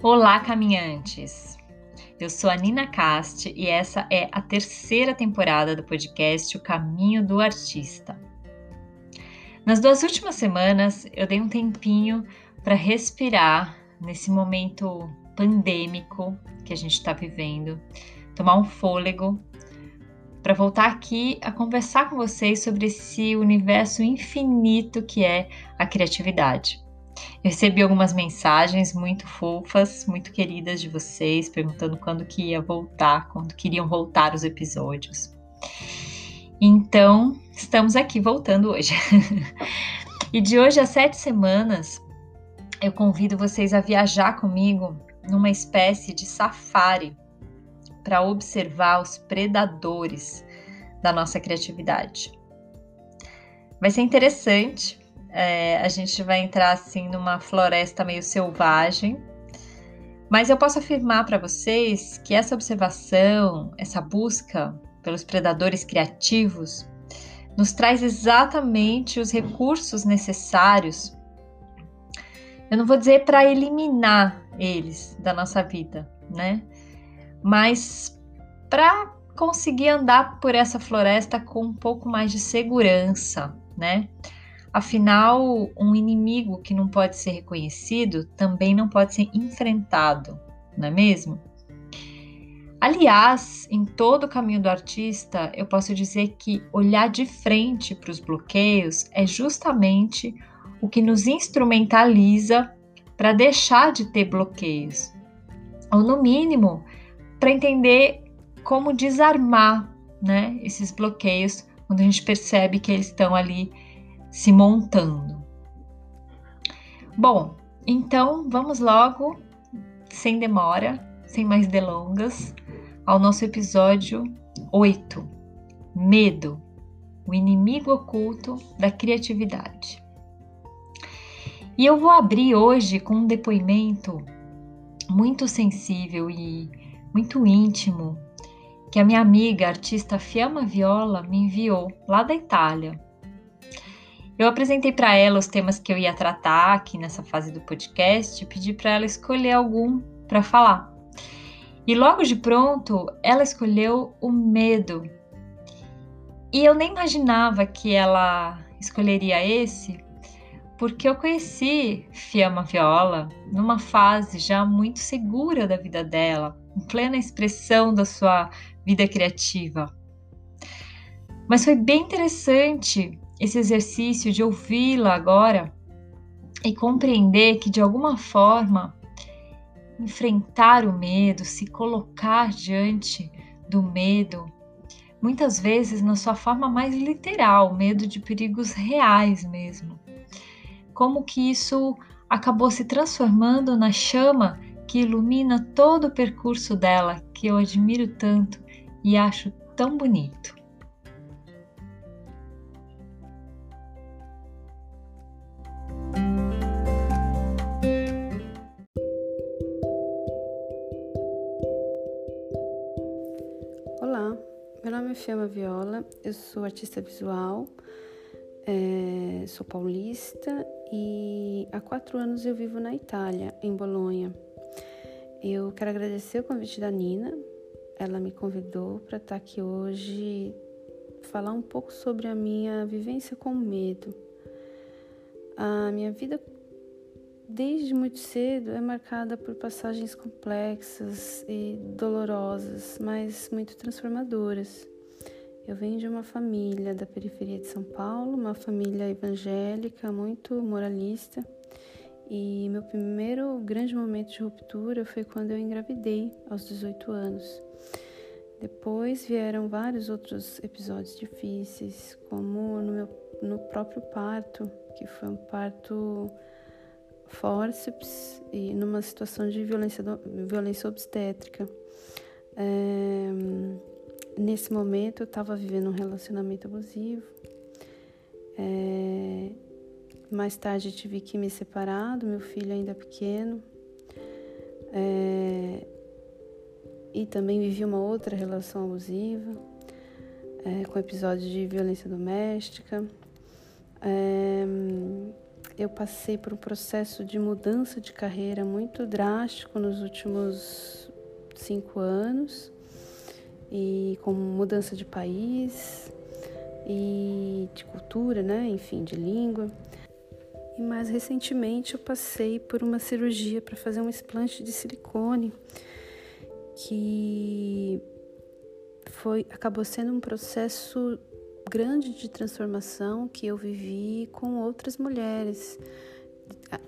Olá, caminhantes! Eu sou a Nina Cast e essa é a terceira temporada do podcast O Caminho do Artista. Nas duas últimas semanas, eu dei um tempinho para respirar nesse momento pandêmico que a gente está vivendo, tomar um fôlego para voltar aqui a conversar com vocês sobre esse universo infinito que é a criatividade. Eu recebi algumas mensagens muito fofas, muito queridas de vocês, perguntando quando que ia voltar, quando queriam voltar os episódios. Então, estamos aqui voltando hoje. e de hoje a sete semanas, eu convido vocês a viajar comigo numa espécie de safari para observar os predadores da nossa criatividade. Vai ser interessante. É, a gente vai entrar assim numa floresta meio selvagem, mas eu posso afirmar para vocês que essa observação, essa busca pelos predadores criativos, nos traz exatamente os recursos necessários. Eu não vou dizer para eliminar eles da nossa vida, né? mas para conseguir andar por essa floresta com um pouco mais de segurança, né? Afinal, um inimigo que não pode ser reconhecido também não pode ser enfrentado, não é mesmo? Aliás, em todo o caminho do artista, eu posso dizer que olhar de frente para os bloqueios é justamente o que nos instrumentaliza para deixar de ter bloqueios. Ou, no mínimo, para entender como desarmar né, esses bloqueios quando a gente percebe que eles estão ali se montando. Bom, então vamos logo, sem demora, sem mais delongas, ao nosso episódio 8: Medo, o inimigo oculto da criatividade. E eu vou abrir hoje com um depoimento muito sensível e muito íntimo que a minha amiga, artista Fiamma Viola, me enviou lá da Itália. Eu apresentei para ela os temas que eu ia tratar aqui nessa fase do podcast e pedi para ela escolher algum para falar. E logo de pronto, ela escolheu o medo. E eu nem imaginava que ela escolheria esse, porque eu conheci Fiamma Viola numa fase já muito segura da vida dela, em plena expressão da sua vida criativa. Mas foi bem interessante esse exercício de ouvi-la agora e compreender que de alguma forma enfrentar o medo, se colocar diante do medo, muitas vezes na sua forma mais literal, medo de perigos reais mesmo. Como que isso acabou se transformando na chama que ilumina todo o percurso dela, que eu admiro tanto e acho tão bonito. Fiamma Viola, eu sou artista visual, é, sou paulista e há quatro anos eu vivo na Itália, em Bolonha. Eu quero agradecer o convite da Nina. Ela me convidou para estar aqui hoje falar um pouco sobre a minha vivência com medo. A minha vida desde muito cedo é marcada por passagens complexas e dolorosas, mas muito transformadoras. Eu venho de uma família da periferia de São Paulo, uma família evangélica muito moralista e meu primeiro grande momento de ruptura foi quando eu engravidei, aos 18 anos. Depois vieram vários outros episódios difíceis, como no, meu, no próprio parto, que foi um parto fórceps e numa situação de violência, violência obstétrica. É, nesse momento eu estava vivendo um relacionamento abusivo. É, mais tarde tive que me separar do meu filho ainda pequeno. É, e também vivi uma outra relação abusiva, é, com episódios de violência doméstica. É, eu passei por um processo de mudança de carreira muito drástico nos últimos cinco anos e com mudança de país e de cultura, né? Enfim, de língua. E mais recentemente eu passei por uma cirurgia para fazer um explante de silicone que foi acabou sendo um processo grande de transformação que eu vivi com outras mulheres.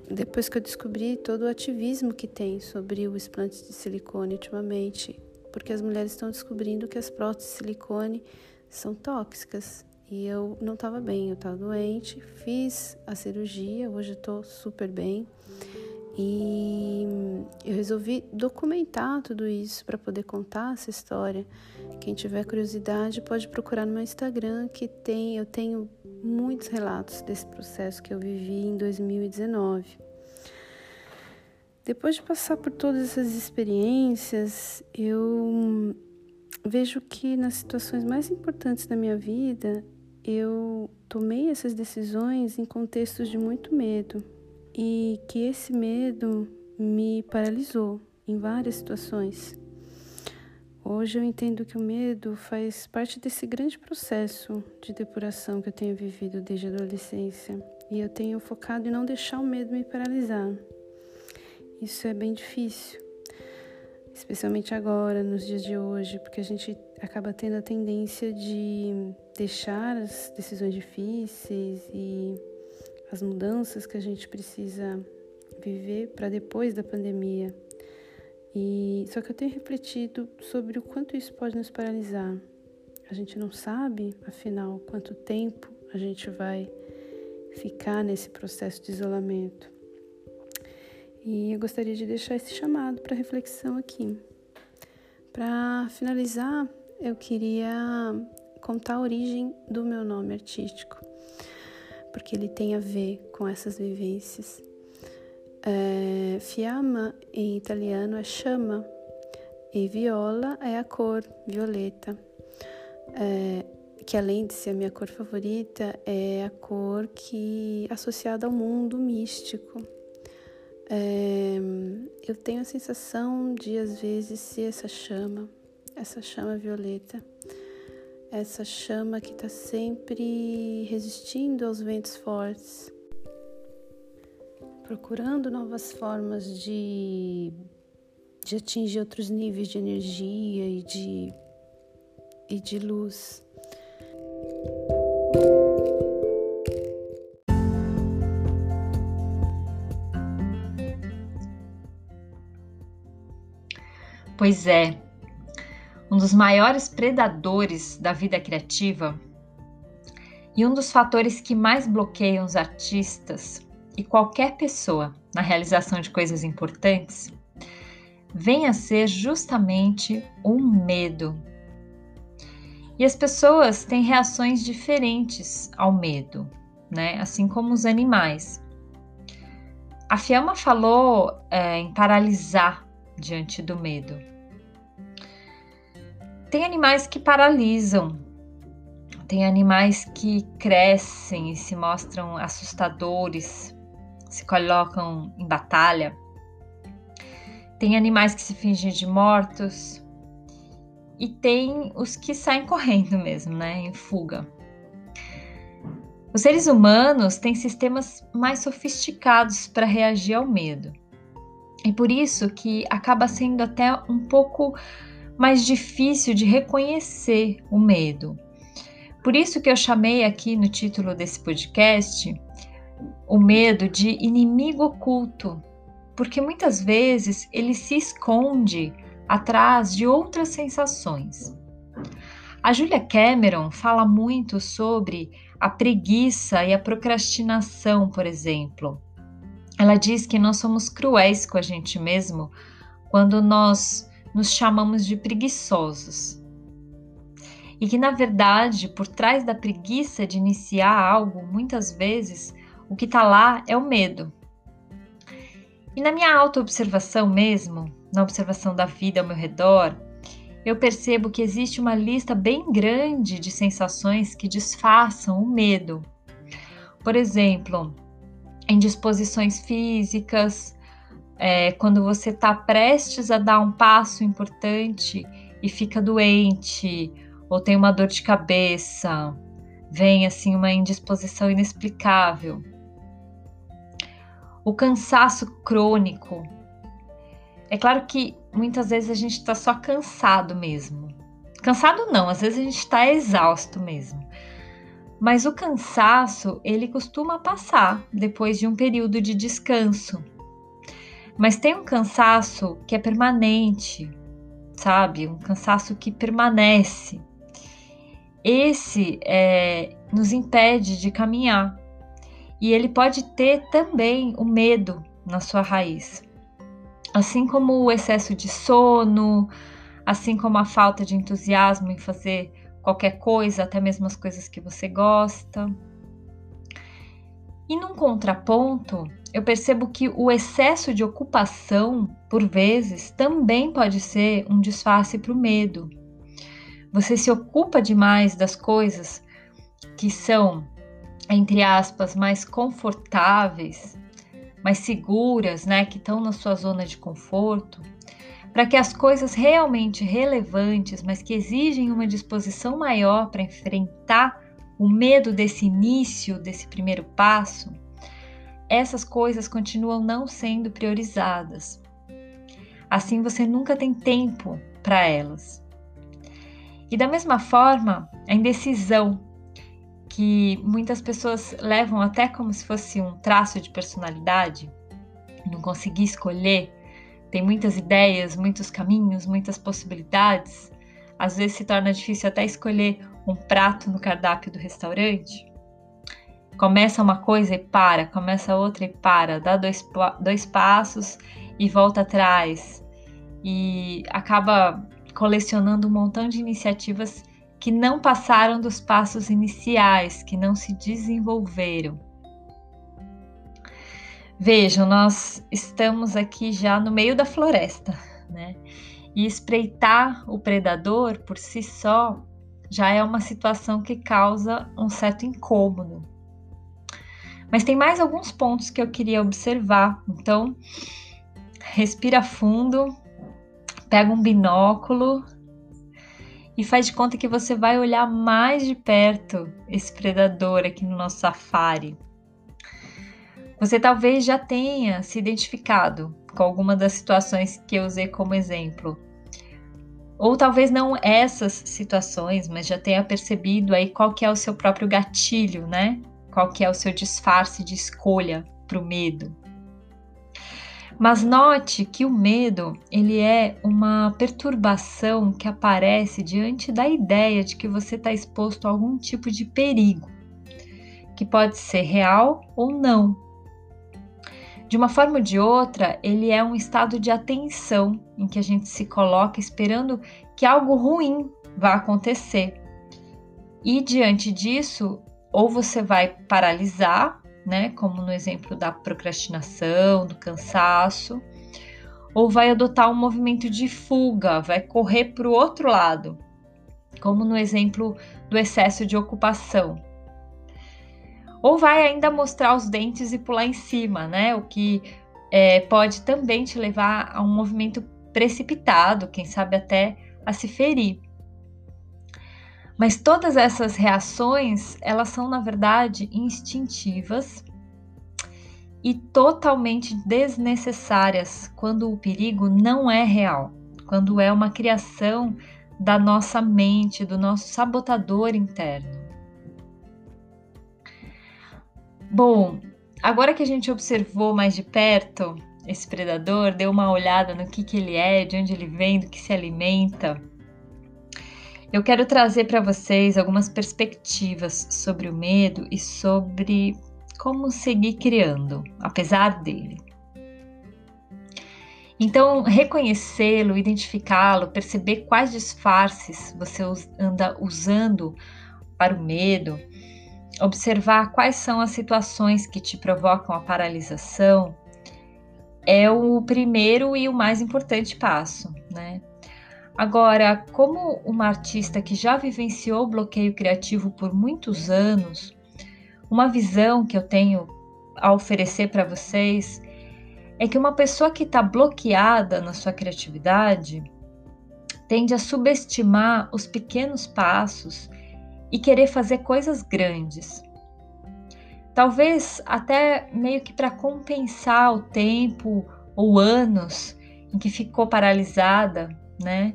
Depois que eu descobri todo o ativismo que tem sobre o explante de silicone ultimamente, porque as mulheres estão descobrindo que as próteses de silicone são tóxicas. E eu não estava bem, eu estava doente, fiz a cirurgia, hoje estou super bem. E eu resolvi documentar tudo isso para poder contar essa história. Quem tiver curiosidade pode procurar no meu Instagram, que tem, eu tenho muitos relatos desse processo que eu vivi em 2019. Depois de passar por todas essas experiências, eu vejo que nas situações mais importantes da minha vida, eu tomei essas decisões em contextos de muito medo e que esse medo me paralisou em várias situações. Hoje eu entendo que o medo faz parte desse grande processo de depuração que eu tenho vivido desde a adolescência e eu tenho focado em não deixar o medo me paralisar. Isso é bem difícil, especialmente agora, nos dias de hoje, porque a gente acaba tendo a tendência de deixar as decisões difíceis e as mudanças que a gente precisa viver para depois da pandemia. E só que eu tenho refletido sobre o quanto isso pode nos paralisar. A gente não sabe, afinal, quanto tempo a gente vai ficar nesse processo de isolamento. E eu gostaria de deixar esse chamado para reflexão aqui. Para finalizar, eu queria contar a origem do meu nome artístico, porque ele tem a ver com essas vivências. É, fiamma em italiano é chama e viola é a cor violeta, é, que além de ser a minha cor favorita, é a cor que associada ao mundo místico. É, eu tenho a sensação de às vezes ser essa chama, essa chama violeta, essa chama que está sempre resistindo aos ventos fortes, procurando novas formas de, de atingir outros níveis de energia e de, e de luz. Pois é, um dos maiores predadores da vida criativa e um dos fatores que mais bloqueiam os artistas e qualquer pessoa na realização de coisas importantes vem a ser justamente o medo. E as pessoas têm reações diferentes ao medo, né? Assim como os animais. A Fiamma falou é, em paralisar diante do medo. Tem animais que paralisam, tem animais que crescem e se mostram assustadores, se colocam em batalha. Tem animais que se fingem de mortos e tem os que saem correndo mesmo, né, em fuga. Os seres humanos têm sistemas mais sofisticados para reagir ao medo. E por isso que acaba sendo até um pouco mais difícil de reconhecer o medo. Por isso que eu chamei aqui no título desse podcast o medo de inimigo oculto, porque muitas vezes ele se esconde atrás de outras sensações. A Julia Cameron fala muito sobre a preguiça e a procrastinação, por exemplo. Ela diz que nós somos cruéis com a gente mesmo quando nós nos chamamos de preguiçosos. E que, na verdade, por trás da preguiça de iniciar algo, muitas vezes o que está lá é o medo. E na minha auto-observação mesmo, na observação da vida ao meu redor, eu percebo que existe uma lista bem grande de sensações que disfarçam o medo. Por exemplo, indisposições físicas, é, quando você está prestes a dar um passo importante e fica doente, ou tem uma dor de cabeça, vem assim uma indisposição inexplicável. O cansaço crônico. É claro que muitas vezes a gente está só cansado mesmo. Cansado não, às vezes a gente está exausto mesmo. Mas o cansaço, ele costuma passar depois de um período de descanso. Mas tem um cansaço que é permanente, sabe? Um cansaço que permanece. Esse é, nos impede de caminhar. E ele pode ter também o medo na sua raiz. Assim como o excesso de sono, assim como a falta de entusiasmo em fazer qualquer coisa, até mesmo as coisas que você gosta. E num contraponto, eu percebo que o excesso de ocupação, por vezes, também pode ser um disfarce para o medo. Você se ocupa demais das coisas que são, entre aspas, mais confortáveis, mais seguras, né, que estão na sua zona de conforto, para que as coisas realmente relevantes, mas que exigem uma disposição maior para enfrentar o medo desse início, desse primeiro passo, essas coisas continuam não sendo priorizadas. Assim você nunca tem tempo para elas. E da mesma forma, a indecisão, que muitas pessoas levam até como se fosse um traço de personalidade, não conseguir escolher tem muitas ideias, muitos caminhos, muitas possibilidades. Às vezes se torna difícil até escolher um prato no cardápio do restaurante. Começa uma coisa e para, começa outra e para, dá dois, dois passos e volta atrás. E acaba colecionando um montão de iniciativas que não passaram dos passos iniciais, que não se desenvolveram. Vejam, nós estamos aqui já no meio da floresta, né? E espreitar o predador por si só já é uma situação que causa um certo incômodo. Mas tem mais alguns pontos que eu queria observar. Então, respira fundo, pega um binóculo e faz de conta que você vai olhar mais de perto esse predador aqui no nosso safari. Você talvez já tenha se identificado com alguma das situações que eu usei como exemplo. Ou talvez não essas situações, mas já tenha percebido aí qual que é o seu próprio gatilho, né? Qual que é o seu disfarce de escolha para o medo. Mas note que o medo, ele é uma perturbação que aparece diante da ideia de que você está exposto a algum tipo de perigo, que pode ser real ou não, de uma forma ou de outra, ele é um estado de atenção em que a gente se coloca esperando que algo ruim vá acontecer. E diante disso, ou você vai paralisar, né, como no exemplo da procrastinação, do cansaço, ou vai adotar um movimento de fuga, vai correr para o outro lado, como no exemplo do excesso de ocupação ou vai ainda mostrar os dentes e pular em cima, né? O que é, pode também te levar a um movimento precipitado, quem sabe até a se ferir. Mas todas essas reações, elas são na verdade instintivas e totalmente desnecessárias quando o perigo não é real, quando é uma criação da nossa mente, do nosso sabotador interno. Bom, agora que a gente observou mais de perto esse predador, deu uma olhada no que, que ele é, de onde ele vem, do que se alimenta, eu quero trazer para vocês algumas perspectivas sobre o medo e sobre como seguir criando, apesar dele. Então, reconhecê-lo, identificá-lo, perceber quais disfarces você anda usando para o medo, observar quais são as situações que te provocam a paralisação é o primeiro e o mais importante passo, né? Agora, como uma artista que já vivenciou bloqueio criativo por muitos anos, uma visão que eu tenho a oferecer para vocês é que uma pessoa que está bloqueada na sua criatividade tende a subestimar os pequenos passos e querer fazer coisas grandes. Talvez até meio que para compensar o tempo ou anos em que ficou paralisada, né?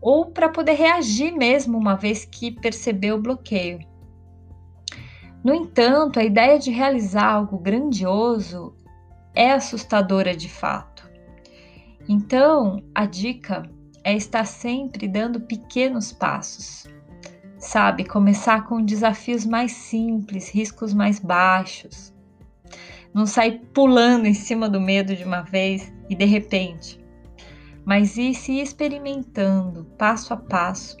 Ou para poder reagir mesmo uma vez que percebeu o bloqueio. No entanto, a ideia de realizar algo grandioso é assustadora de fato. Então, a dica é estar sempre dando pequenos passos. Sabe, começar com desafios mais simples, riscos mais baixos. Não sair pulando em cima do medo de uma vez e de repente, mas ir se experimentando passo a passo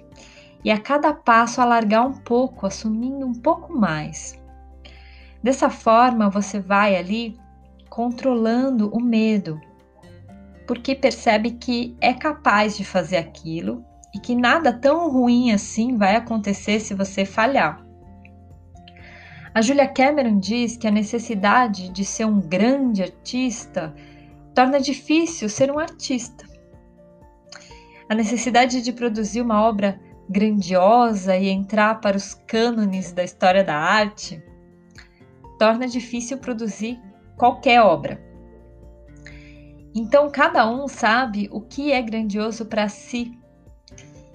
e a cada passo alargar um pouco, assumindo um pouco mais. Dessa forma, você vai ali controlando o medo, porque percebe que é capaz de fazer aquilo e que nada tão ruim assim vai acontecer se você falhar. A Julia Cameron diz que a necessidade de ser um grande artista torna difícil ser um artista. A necessidade de produzir uma obra grandiosa e entrar para os cânones da história da arte torna difícil produzir qualquer obra. Então, cada um sabe o que é grandioso para si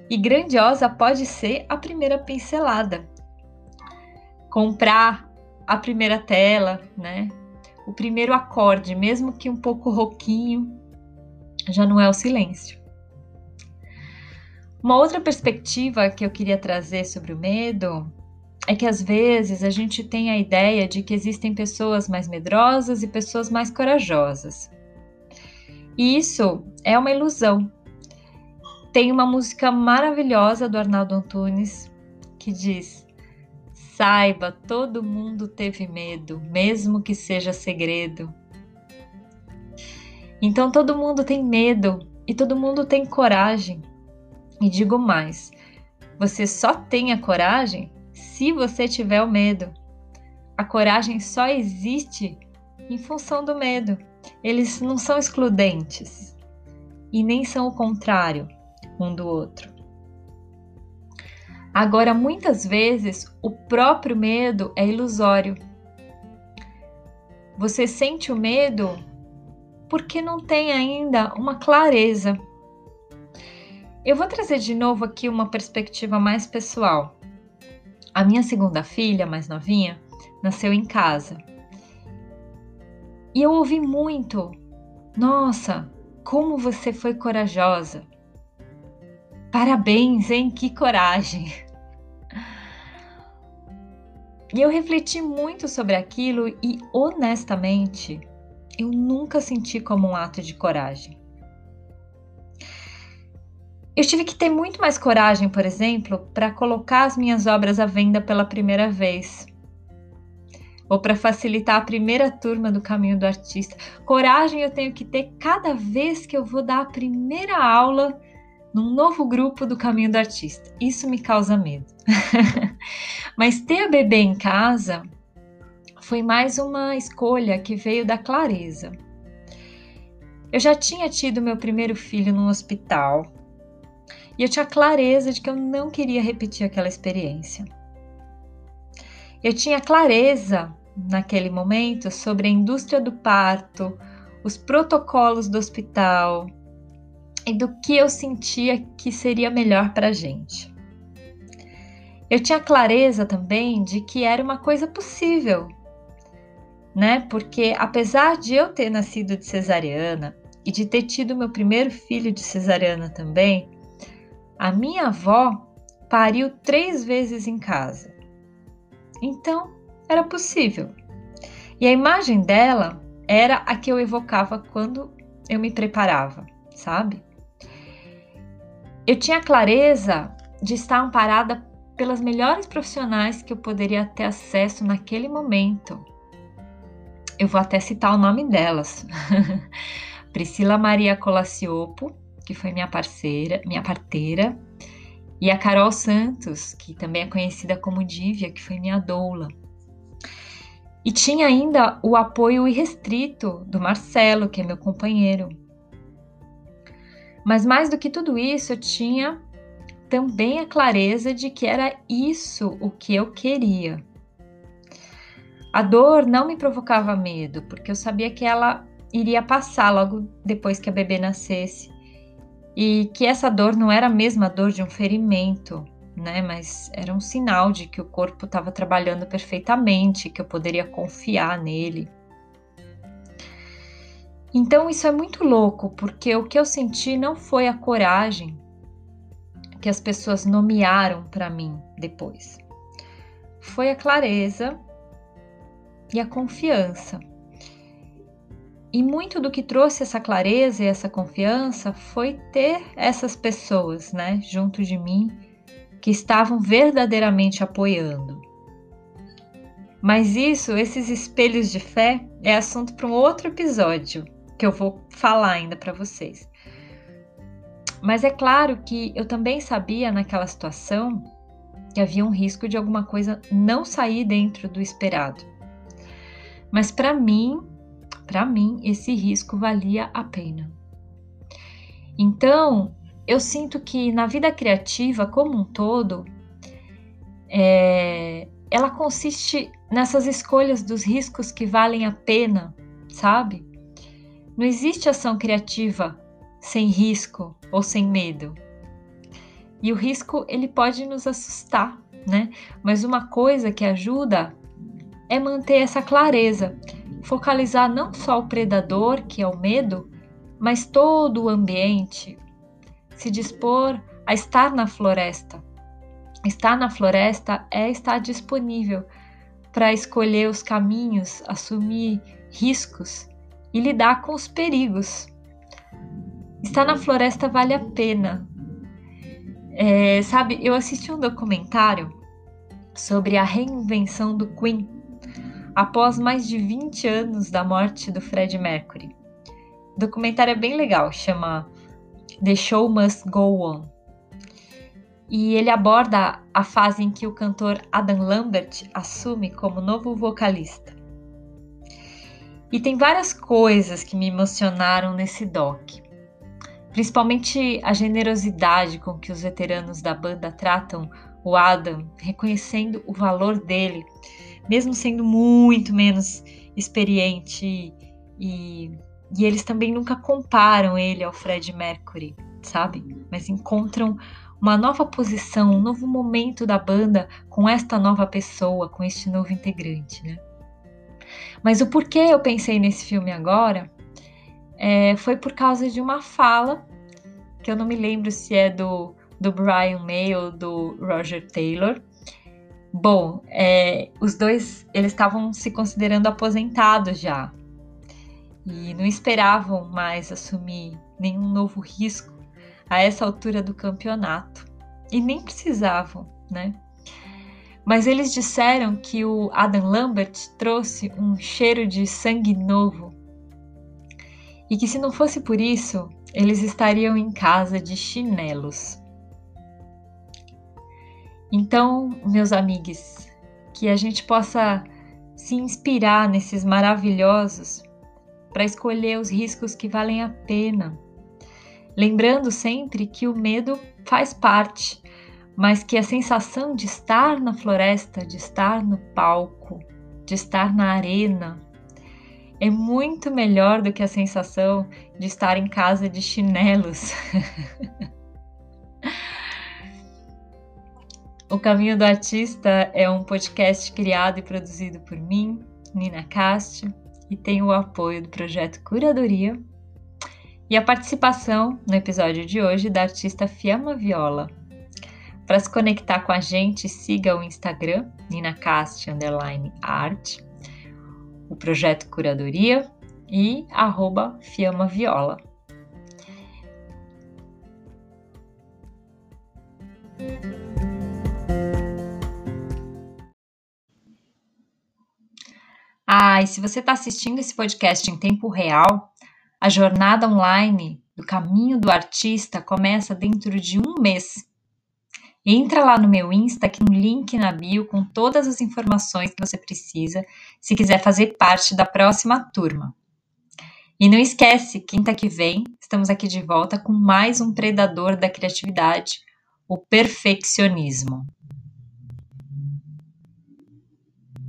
e grandiosa pode ser a primeira pincelada. Comprar a primeira tela, né? O primeiro acorde, mesmo que um pouco rouquinho, já não é o silêncio. Uma outra perspectiva que eu queria trazer sobre o medo é que às vezes a gente tem a ideia de que existem pessoas mais medrosas e pessoas mais corajosas. E isso é uma ilusão. Tem uma música maravilhosa do Arnaldo Antunes que diz: Saiba, todo mundo teve medo, mesmo que seja segredo. Então todo mundo tem medo e todo mundo tem coragem. E digo mais: você só tem a coragem se você tiver o medo. A coragem só existe em função do medo. Eles não são excludentes e nem são o contrário um do outro. Agora, muitas vezes, o próprio medo é ilusório. Você sente o medo porque não tem ainda uma clareza. Eu vou trazer de novo aqui uma perspectiva mais pessoal. A minha segunda filha, mais novinha, nasceu em casa. E eu ouvi muito: Nossa, como você foi corajosa! Parabéns, hein? Que coragem! E eu refleti muito sobre aquilo e, honestamente, eu nunca senti como um ato de coragem. Eu tive que ter muito mais coragem, por exemplo, para colocar as minhas obras à venda pela primeira vez. Ou para facilitar a primeira turma do caminho do artista. Coragem eu tenho que ter cada vez que eu vou dar a primeira aula num novo grupo do caminho do artista. Isso me causa medo. Mas ter a bebê em casa foi mais uma escolha que veio da clareza. Eu já tinha tido meu primeiro filho no hospital e eu tinha clareza de que eu não queria repetir aquela experiência. Eu tinha clareza naquele momento sobre a indústria do parto, os protocolos do hospital, e do que eu sentia que seria melhor para a gente. Eu tinha clareza também de que era uma coisa possível, né? Porque apesar de eu ter nascido de cesariana e de ter tido meu primeiro filho de cesariana também, a minha avó pariu três vezes em casa. Então, era possível. E a imagem dela era a que eu evocava quando eu me preparava, sabe? Eu tinha clareza de estar amparada pelas melhores profissionais que eu poderia ter acesso naquele momento. Eu vou até citar o nome delas. Priscila Maria Colaciopo, que foi minha parceira, minha parteira, e a Carol Santos, que também é conhecida como Dívia, que foi minha doula. E tinha ainda o apoio irrestrito do Marcelo, que é meu companheiro. Mas mais do que tudo isso, eu tinha também a clareza de que era isso o que eu queria. A dor não me provocava medo, porque eu sabia que ela iria passar logo depois que a bebê nascesse e que essa dor não era a mesma dor de um ferimento, né? Mas era um sinal de que o corpo estava trabalhando perfeitamente, que eu poderia confiar nele. Então isso é muito louco, porque o que eu senti não foi a coragem que as pessoas nomearam para mim depois. Foi a clareza e a confiança. E muito do que trouxe essa clareza e essa confiança foi ter essas pessoas, né, junto de mim, que estavam verdadeiramente apoiando. Mas isso, esses espelhos de fé, é assunto para um outro episódio que eu vou falar ainda para vocês. Mas é claro que eu também sabia naquela situação que havia um risco de alguma coisa não sair dentro do esperado. Mas para mim, para mim, esse risco valia a pena. Então, eu sinto que na vida criativa como um todo, é, ela consiste nessas escolhas dos riscos que valem a pena, sabe? Não existe ação criativa sem risco ou sem medo. E o risco ele pode nos assustar, né? Mas uma coisa que ajuda é manter essa clareza, focalizar não só o predador, que é o medo, mas todo o ambiente, se dispor a estar na floresta. Estar na floresta é estar disponível para escolher os caminhos, assumir riscos e lidar com os perigos. Estar na floresta vale a pena. É, sabe, eu assisti um documentário sobre a reinvenção do Queen após mais de 20 anos da morte do Fred Mercury. O documentário é bem legal, chama The Show Must Go On. E ele aborda a fase em que o cantor Adam Lambert assume como novo vocalista. E tem várias coisas que me emocionaram nesse doc. Principalmente a generosidade com que os veteranos da banda tratam o Adam, reconhecendo o valor dele mesmo sendo muito menos experiente e, e eles também nunca comparam ele ao Fred Mercury, sabe? Mas encontram uma nova posição, um novo momento da banda com esta nova pessoa, com este novo integrante, né? Mas o porquê eu pensei nesse filme agora é, foi por causa de uma fala que eu não me lembro se é do, do Brian May ou do Roger Taylor, Bom, é, os dois eles estavam se considerando aposentados já e não esperavam mais assumir nenhum novo risco a essa altura do campeonato e nem precisavam, né? Mas eles disseram que o Adam Lambert trouxe um cheiro de sangue novo e que se não fosse por isso, eles estariam em casa de chinelos. Então, meus amigos, que a gente possa se inspirar nesses maravilhosos para escolher os riscos que valem a pena. Lembrando sempre que o medo faz parte, mas que a sensação de estar na floresta, de estar no palco, de estar na arena, é muito melhor do que a sensação de estar em casa de chinelos. O Caminho do Artista é um podcast criado e produzido por mim, Nina Castro, e tem o apoio do projeto Curadoria e a participação no episódio de hoje da artista Fiamma Viola. Para se conectar com a gente, siga o Instagram ninacast_art, o projeto Curadoria e arroba Fiamma Viola. Ah, e se você está assistindo esse podcast em tempo real, a jornada online do caminho do artista começa dentro de um mês. Entra lá no meu Insta, que tem um link na bio com todas as informações que você precisa se quiser fazer parte da próxima turma. E não esquece, quinta que vem estamos aqui de volta com mais um predador da criatividade, o perfeccionismo.